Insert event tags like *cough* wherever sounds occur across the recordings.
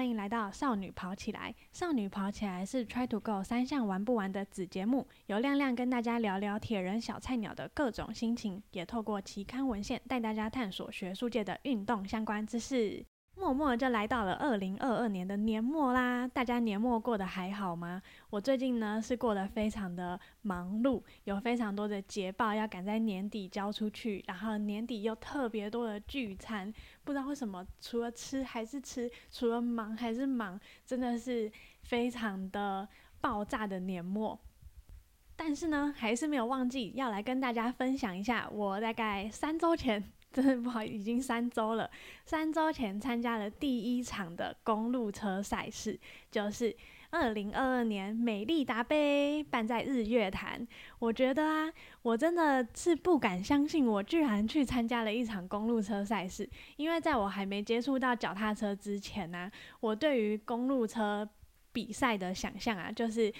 欢迎来到少女跑起来。少女跑起来是 Try to Go 三项玩不完的子节目，由亮亮跟大家聊聊铁人小菜鸟的各种心情，也透过期刊文献带大家探索学术界的运动相关知识。默默就来到了二零二二年的年末啦，大家年末过得还好吗？我最近呢是过得非常的忙碌，有非常多的捷报要赶在年底交出去，然后年底又特别多的聚餐，不知道为什么，除了吃还是吃，除了忙还是忙，真的是非常的爆炸的年末。但是呢，还是没有忘记要来跟大家分享一下，我大概三周前。*laughs* 真的不好，已经三周了。三周前参加了第一场的公路车赛事，就是二零二二年美丽达杯，办在日月潭。我觉得啊，我真的是不敢相信，我居然去参加了一场公路车赛事。因为在我还没接触到脚踏车之前呢，我对于公路车比赛的想象啊，就是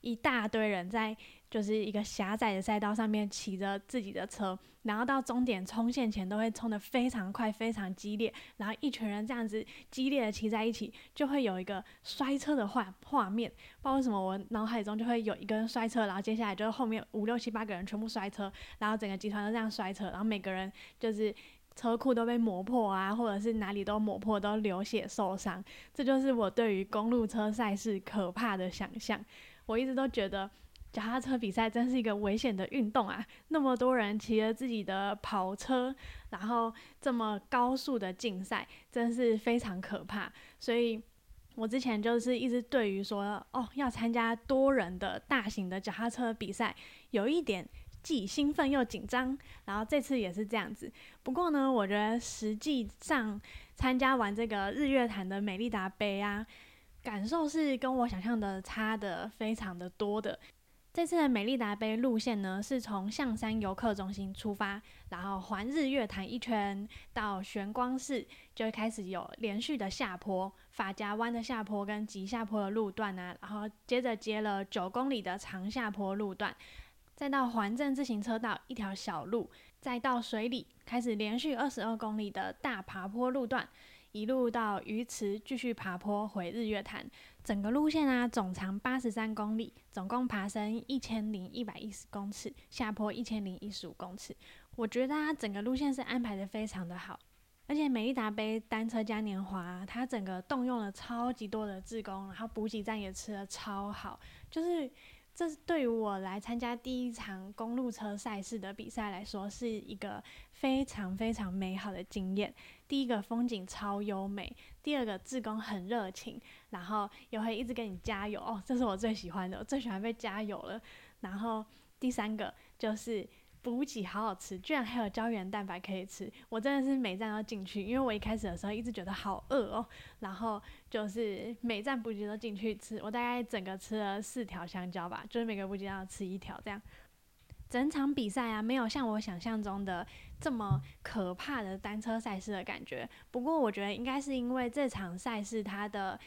一大堆人在。就是一个狭窄的赛道上面骑着自己的车，然后到终点冲线前都会冲得非常快、非常激烈，然后一群人这样子激烈的骑在一起，就会有一个摔车的画画面。不知道为什么我脑海中就会有一个人摔车，然后接下来就是后面五六七八个人全部摔车，然后整个集团都这样摔车，然后每个人就是车库都被磨破啊，或者是哪里都磨破，都流血受伤。这就是我对于公路车赛事可怕的想象。我一直都觉得。脚踏车比赛真是一个危险的运动啊！那么多人骑着自己的跑车，然后这么高速的竞赛，真是非常可怕。所以，我之前就是一直对于说，哦，要参加多人的大型的脚踏车比赛，有一点既兴奋又紧张。然后这次也是这样子。不过呢，我觉得实际上参加完这个日月潭的美丽达杯啊，感受是跟我想象的差的非常的多的。这次的美丽达杯路线呢，是从象山游客中心出发，然后环日月潭一圈到玄光寺，就会开始有连续的下坡，法家湾的下坡跟急下坡的路段啊，然后接着接了九公里的长下坡路段，再到环镇自行车道一条小路，再到水里开始连续二十二公里的大爬坡路段。一路到鱼池，继续爬坡回日月潭。整个路线啊，总长八十三公里，总共爬升一千零一百一十公尺，下坡一千零一十五公尺。我觉得它整个路线是安排的非常的好，而且美利达杯单车嘉年华，它整个动用了超级多的志工，然后补给站也吃的超好，就是。这是对于我来参加第一场公路车赛事的比赛来说，是一个非常非常美好的经验。第一个风景超优美，第二个志工很热情，然后也会一直给你加油哦，这是我最喜欢的，我最喜欢被加油了。然后第三个就是。补给好好吃，居然还有胶原蛋白可以吃，我真的是每站都进去，因为我一开始的时候一直觉得好饿哦，然后就是每站补给都进去吃，我大概整个吃了四条香蕉吧，就是每个补给要吃一条这样。整场比赛啊，没有像我想象中的这么可怕的单车赛事的感觉，不过我觉得应该是因为这场赛事它的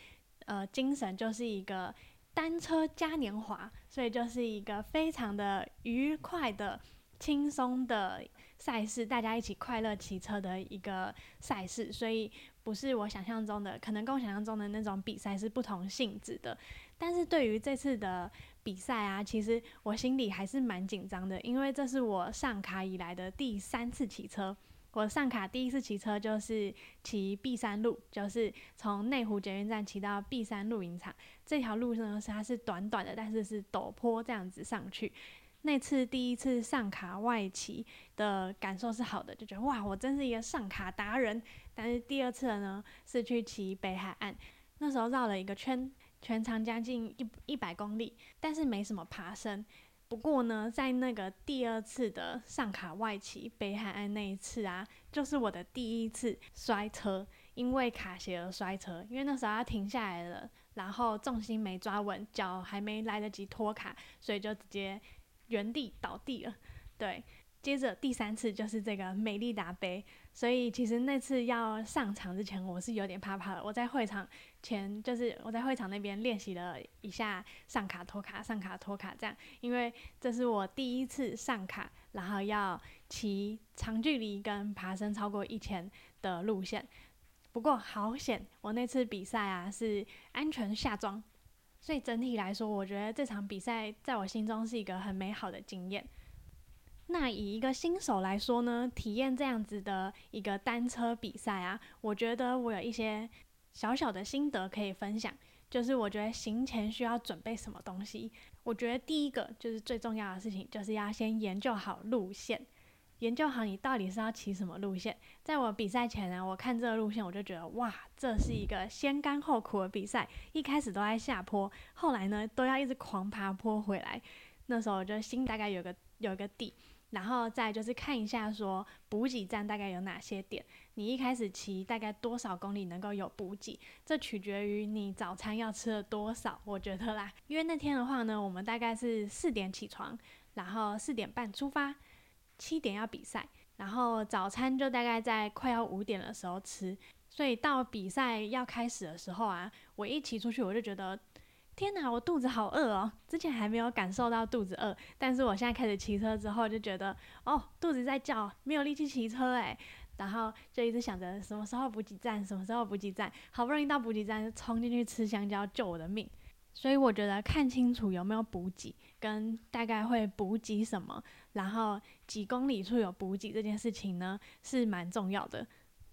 呃精神就是一个单车嘉年华，所以就是一个非常的愉快的。轻松的赛事，大家一起快乐骑车的一个赛事，所以不是我想象中的，可能跟我想象中的那种比赛是不同性质的。但是对于这次的比赛啊，其实我心里还是蛮紧张的，因为这是我上卡以来的第三次骑车。我上卡第一次骑车就是骑碧山路，就是从内湖捷运站骑到碧山露营场。这条路呢，是它是短短的，但是是陡坡这样子上去。那次第一次上卡外骑的感受是好的，就觉得哇，我真是一个上卡达人。但是第二次呢，是去骑北海岸，那时候绕了一个圈，全长将近一一百公里，但是没什么爬升。不过呢，在那个第二次的上卡外骑北海岸那一次啊，就是我的第一次摔车，因为卡鞋而摔车。因为那时候要停下来了，然后重心没抓稳，脚还没来得及脱卡，所以就直接。原地倒地了，对，接着第三次就是这个美丽达杯，所以其实那次要上场之前，我是有点怕怕的。我在会场前，就是我在会场那边练习了一下上卡托卡、上卡托卡这样，因为这是我第一次上卡，然后要骑长距离跟爬升超过一千的路线。不过好险，我那次比赛啊是安全下装，所以整体来说，我觉得这场比赛在我心中是一个很美好的经验。那以一个新手来说呢，体验这样子的一个单车比赛啊，我觉得我有一些小小的心得可以分享。就是我觉得行前需要准备什么东西，我觉得第一个就是最重要的事情，就是要先研究好路线，研究好你到底是要骑什么路线。在我比赛前呢，我看这个路线，我就觉得哇，这是一个先甘后苦的比赛，一开始都在下坡，后来呢都要一直狂爬坡回来。那时候我就心大概有个有个底。然后再就是看一下说补给站大概有哪些点，你一开始骑大概多少公里能够有补给，这取决于你早餐要吃了多少，我觉得啦。因为那天的话呢，我们大概是四点起床，然后四点半出发，七点要比赛，然后早餐就大概在快要五点的时候吃，所以到比赛要开始的时候啊，我一骑出去我就觉得。天哪，我肚子好饿哦！之前还没有感受到肚子饿，但是我现在开始骑车之后，就觉得哦，肚子在叫，没有力气骑车哎。然后就一直想着什么时候补给站，什么时候补给站，好不容易到补给站，就冲进去吃香蕉救我的命。所以我觉得看清楚有没有补给，跟大概会补给什么，然后几公里处有补给这件事情呢，是蛮重要的。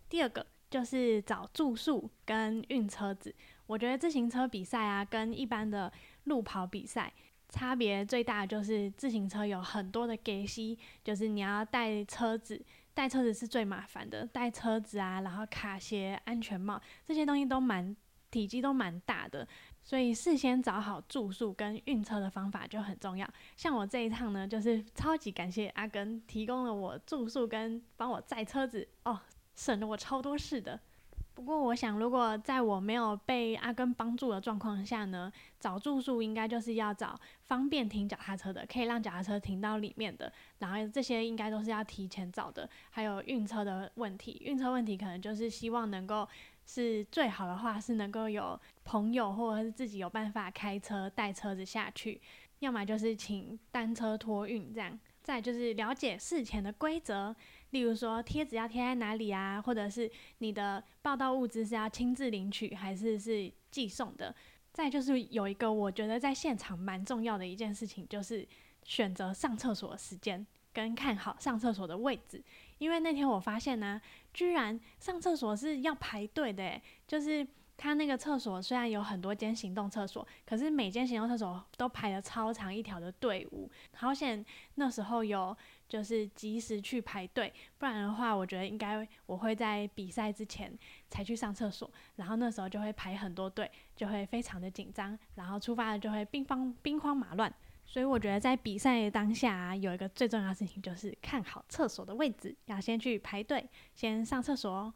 第二个就是找住宿跟运车子。我觉得自行车比赛啊，跟一般的路跑比赛差别最大的就是自行车有很多的给息，就是你要带车子，带车子是最麻烦的，带车子啊，然后卡鞋、安全帽这些东西都蛮体积都蛮大的，所以事先找好住宿跟运车的方法就很重要。像我这一趟呢，就是超级感谢阿根提供了我住宿跟帮我载车子，哦，省了我超多事的。不过，我想，如果在我没有被阿根帮助的状况下呢，找住宿应该就是要找方便停脚踏车的，可以让脚踏车停到里面的。然后这些应该都是要提前找的。还有运车的问题，运车问题可能就是希望能够是最好的话是能够有朋友或者是自己有办法开车带车子下去，要么就是请单车托运这样。再就是了解事前的规则。例如说贴纸要贴在哪里啊，或者是你的报到物资是要亲自领取还是是寄送的？再就是有一个我觉得在现场蛮重要的一件事情，就是选择上厕所的时间跟看好上厕所的位置。因为那天我发现呢，居然上厕所是要排队的，就是。他那个厕所虽然有很多间行动厕所，可是每间行动厕所都排了超长一条的队伍。好险那时候有就是及时去排队，不然的话，我觉得应该我会在比赛之前才去上厕所，然后那时候就会排很多队，就会非常的紧张，然后出发了就会兵荒兵荒马乱。所以我觉得在比赛当下有一个最重要的事情就是看好厕所的位置，要先去排队，先上厕所。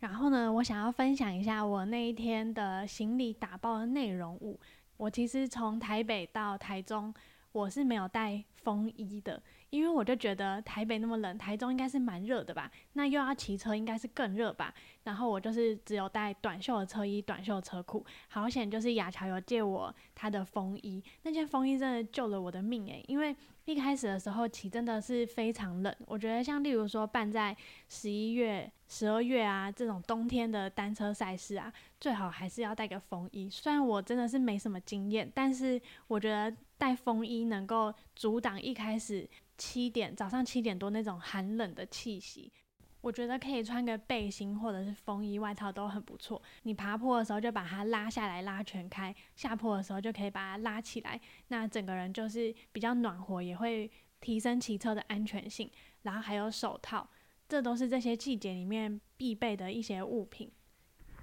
然后呢，我想要分享一下我那一天的行李打包的内容物。我其实从台北到台中，我是没有带风衣的。因为我就觉得台北那么冷，台中应该是蛮热的吧？那又要骑车，应该是更热吧？然后我就是只有带短袖的车衣、短袖的车裤。好险，就是雅乔有借我他的风衣，那件风衣真的救了我的命诶，因为一开始的时候骑真的是非常冷。我觉得像例如说办在十一月、十二月啊这种冬天的单车赛事啊，最好还是要带个风衣。虽然我真的是没什么经验，但是我觉得带风衣能够阻挡一开始。七点早上七点多那种寒冷的气息，我觉得可以穿个背心或者是风衣外套都很不错。你爬坡的时候就把它拉下来拉全开，下坡的时候就可以把它拉起来，那整个人就是比较暖和，也会提升骑车的安全性。然后还有手套，这都是这些季节里面必备的一些物品。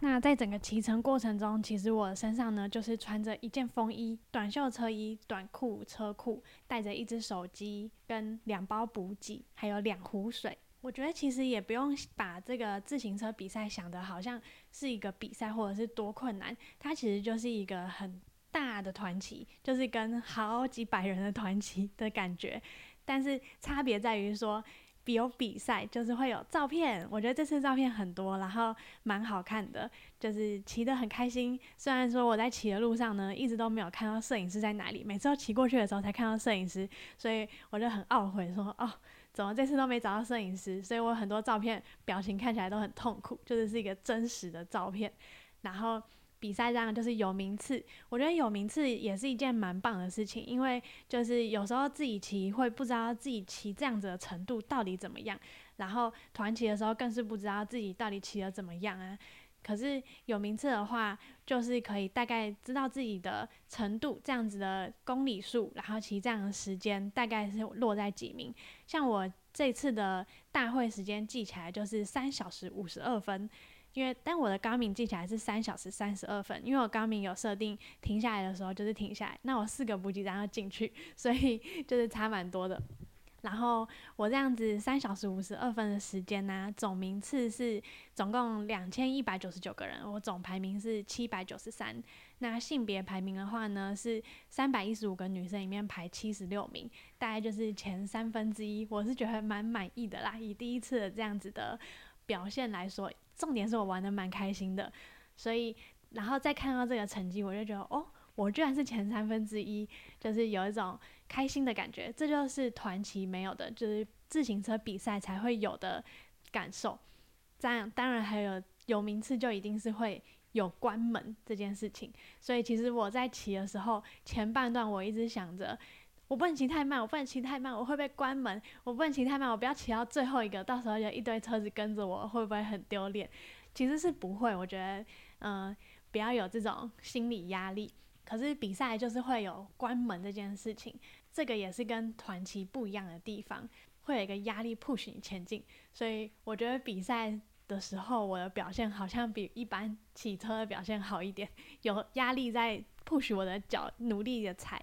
那在整个骑乘过程中，其实我身上呢就是穿着一件风衣、短袖车衣、短裤、车裤，带着一只手机跟两包补给，还有两壶水。我觉得其实也不用把这个自行车比赛想得好像是一个比赛或者是多困难，它其实就是一个很大的团旗，就是跟好几百人的团旗的感觉。但是差别在于说。比有比赛，就是会有照片。我觉得这次照片很多，然后蛮好看的，就是骑得很开心。虽然说我在骑的路上呢，一直都没有看到摄影师在哪里，每次都骑过去的时候才看到摄影师，所以我就很懊悔，说哦，怎么这次都没找到摄影师，所以我很多照片表情看起来都很痛苦，就是是一个真实的照片。然后比赛这样就是有名次，我觉得有名次也是一件蛮棒的事情，因为就是有时候自己骑会不知道自己骑这样子的程度到底怎么样，然后团骑的时候更是不知道自己到底骑的怎么样啊。可是有名次的话，就是可以大概知道自己的程度，这样子的公里数，然后骑这样的时间大概是落在几名。像我这次的大会时间记起来就是三小时五十二分，因为但我的高敏记起来是三小时三十二分，因为我高敏有设定停下来的时候就是停下来，那我四个补给站要进去，所以 *laughs* 就是差蛮多的。然后我这样子三小时五十二分的时间呢，总名次是总共两千一百九十九个人，我总排名是七百九十三。那性别排名的话呢，是三百一十五个女生里面排七十六名，大概就是前三分之一。我是觉得蛮满意的啦，以第一次这样子的表现来说，重点是我玩的蛮开心的，所以然后再看到这个成绩，我就觉得哦。我居然是前三分之一，就是有一种开心的感觉，这就是团骑没有的，就是自行车比赛才会有的感受。这样当然还有有名次就一定是会有关门这件事情，所以其实我在骑的时候，前半段我一直想着，我不能骑太慢，我不能骑太慢，我会被关门，我不能骑太慢，我不要骑到最后一个，到时候有一堆车子跟着我，会不会很丢脸？其实是不会，我觉得，嗯，不要有这种心理压力。可是比赛就是会有关门这件事情，这个也是跟团骑不一样的地方，会有一个压力 push 你前进。所以我觉得比赛的时候，我的表现好像比一般骑车的表现好一点，有压力在 push 我的脚努力的踩，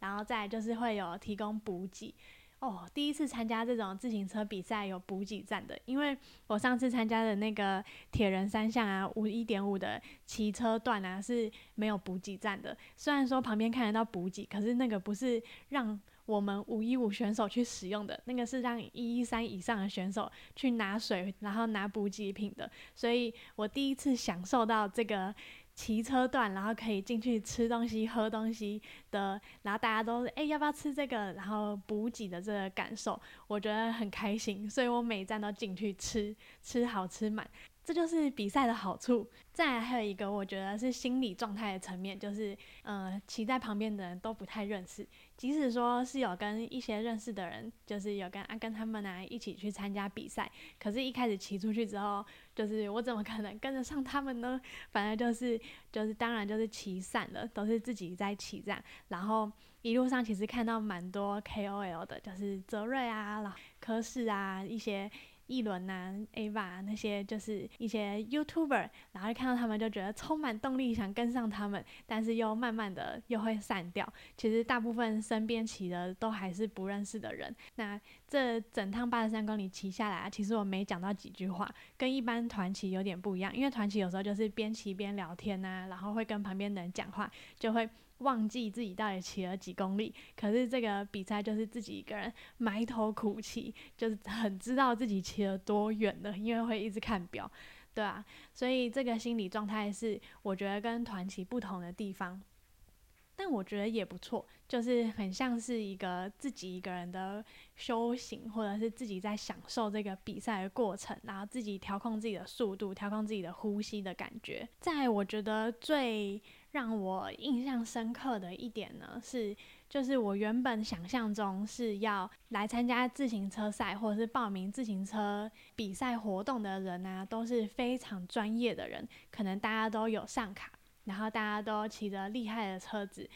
然后再就是会有提供补给。哦，第一次参加这种自行车比赛有补给站的，因为我上次参加的那个铁人三项啊，五一点五的骑车段啊是没有补给站的。虽然说旁边看得到补给，可是那个不是让我们五一五选手去使用的，那个是让一一三以上的选手去拿水，然后拿补给品的。所以我第一次享受到这个。骑车段，然后可以进去吃东西、喝东西的，然后大家都哎要不要吃这个，然后补给的这个感受，我觉得很开心，所以我每站都进去吃，吃好吃满。这就是比赛的好处。再还有一个，我觉得是心理状态的层面，就是呃，骑在旁边的人都不太认识，即使说是有跟一些认识的人，就是有跟阿根他们啊一起去参加比赛，可是一开始骑出去之后，就是我怎么可能跟得上他们呢？反正就是就是当然就是骑散了，都是自己在骑这样。然后一路上其实看到蛮多 KOL 的，就是泽瑞啊、科士啊一些。一轮呐，Ava 那些就是一些 YouTuber，然后看到他们就觉得充满动力想跟上他们，但是又慢慢的又会散掉。其实大部分身边骑的都还是不认识的人。那这整趟八十三公里骑下来，其实我没讲到几句话，跟一般团骑有点不一样。因为团骑有时候就是边骑边聊天呐，然后会跟旁边的人讲话，就会。忘记自己到底骑了几公里，可是这个比赛就是自己一个人埋头苦骑，就是很知道自己骑了多远的，因为会一直看表，对啊，所以这个心理状态是我觉得跟团骑不同的地方，但我觉得也不错，就是很像是一个自己一个人的修行，或者是自己在享受这个比赛的过程，然后自己调控自己的速度，调控自己的呼吸的感觉，在我觉得最。让我印象深刻的一点呢，是就是我原本想象中是要来参加自行车赛或者是报名自行车比赛活动的人啊，都是非常专业的人，可能大家都有上卡，然后大家都骑着厉害的车子，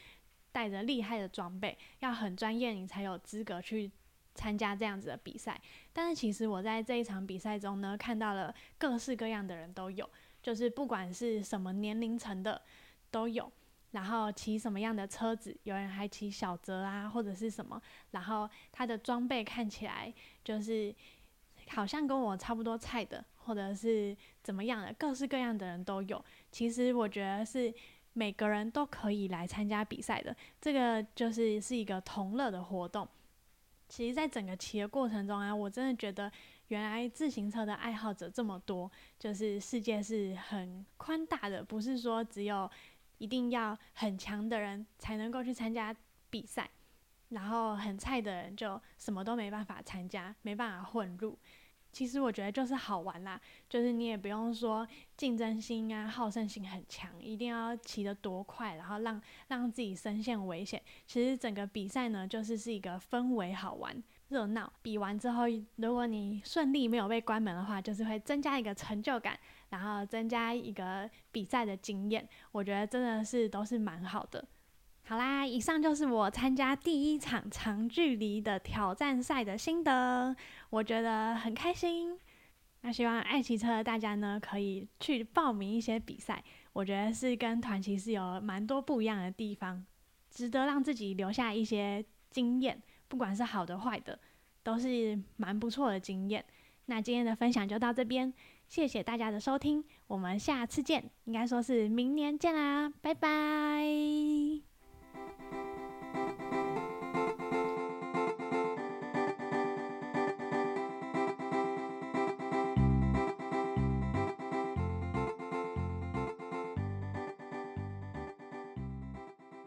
带着厉害的装备，要很专业，你才有资格去参加这样子的比赛。但是其实我在这一场比赛中呢，看到了各式各样的人都有，就是不管是什么年龄层的。都有，然后骑什么样的车子？有人还骑小泽啊，或者是什么？然后他的装备看起来就是好像跟我差不多菜的，或者是怎么样的，各式各样的人都有。其实我觉得是每个人都可以来参加比赛的，这个就是是一个同乐的活动。其实，在整个骑的过程中啊，我真的觉得原来自行车的爱好者这么多，就是世界是很宽大的，不是说只有。一定要很强的人才能够去参加比赛，然后很菜的人就什么都没办法参加，没办法混入。其实我觉得就是好玩啦，就是你也不用说竞争心啊、好胜心很强，一定要骑得多快，然后让让自己身陷危险。其实整个比赛呢，就是是一个氛围好玩、热闹。比完之后，如果你顺利没有被关门的话，就是会增加一个成就感，然后增加一个比赛的经验。我觉得真的是都是蛮好的。好啦，以上就是我参加第一场长距离的挑战赛的心得，我觉得很开心。那希望爱骑车的大家呢，可以去报名一些比赛，我觉得是跟团骑是有蛮多不一样的地方，值得让自己留下一些经验，不管是好的坏的，都是蛮不错的经验。那今天的分享就到这边，谢谢大家的收听，我们下次见，应该说是明年见啦，拜拜。